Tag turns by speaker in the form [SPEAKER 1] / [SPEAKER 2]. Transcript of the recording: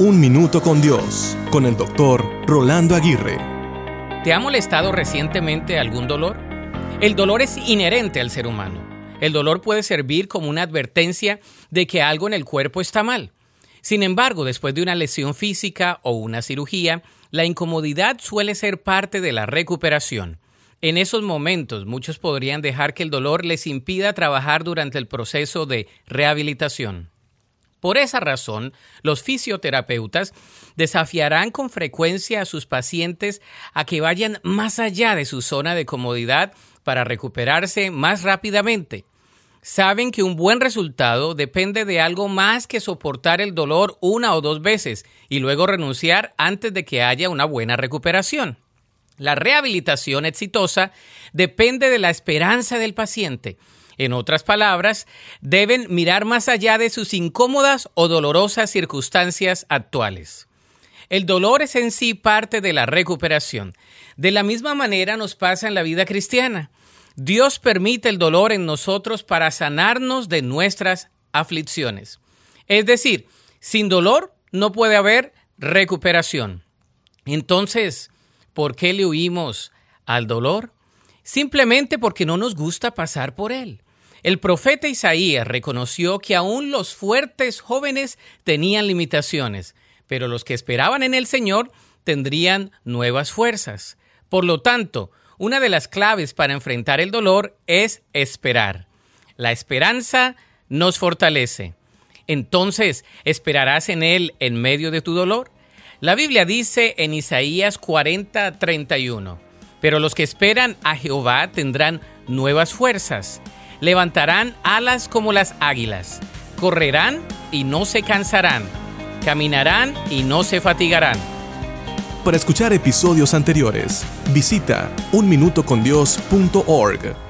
[SPEAKER 1] Un Minuto con Dios, con el doctor Rolando Aguirre.
[SPEAKER 2] ¿Te ha molestado recientemente algún dolor? El dolor es inherente al ser humano. El dolor puede servir como una advertencia de que algo en el cuerpo está mal. Sin embargo, después de una lesión física o una cirugía, la incomodidad suele ser parte de la recuperación. En esos momentos, muchos podrían dejar que el dolor les impida trabajar durante el proceso de rehabilitación. Por esa razón, los fisioterapeutas desafiarán con frecuencia a sus pacientes a que vayan más allá de su zona de comodidad para recuperarse más rápidamente. Saben que un buen resultado depende de algo más que soportar el dolor una o dos veces y luego renunciar antes de que haya una buena recuperación. La rehabilitación exitosa depende de la esperanza del paciente en otras palabras, deben mirar más allá de sus incómodas o dolorosas circunstancias actuales. El dolor es en sí parte de la recuperación. De la misma manera nos pasa en la vida cristiana. Dios permite el dolor en nosotros para sanarnos de nuestras aflicciones. Es decir, sin dolor no puede haber recuperación. Entonces, ¿por qué le huimos al dolor? Simplemente porque no nos gusta pasar por él. El profeta Isaías reconoció que aún los fuertes jóvenes tenían limitaciones, pero los que esperaban en el Señor tendrían nuevas fuerzas. Por lo tanto, una de las claves para enfrentar el dolor es esperar. La esperanza nos fortalece. Entonces, ¿esperarás en Él en medio de tu dolor? La Biblia dice en Isaías 40, 31, pero los que esperan a Jehová tendrán nuevas fuerzas levantarán alas como las águilas, correrán y no se cansarán, caminarán y no se fatigarán.
[SPEAKER 1] Para escuchar episodios anteriores, visita unminutocondios.org.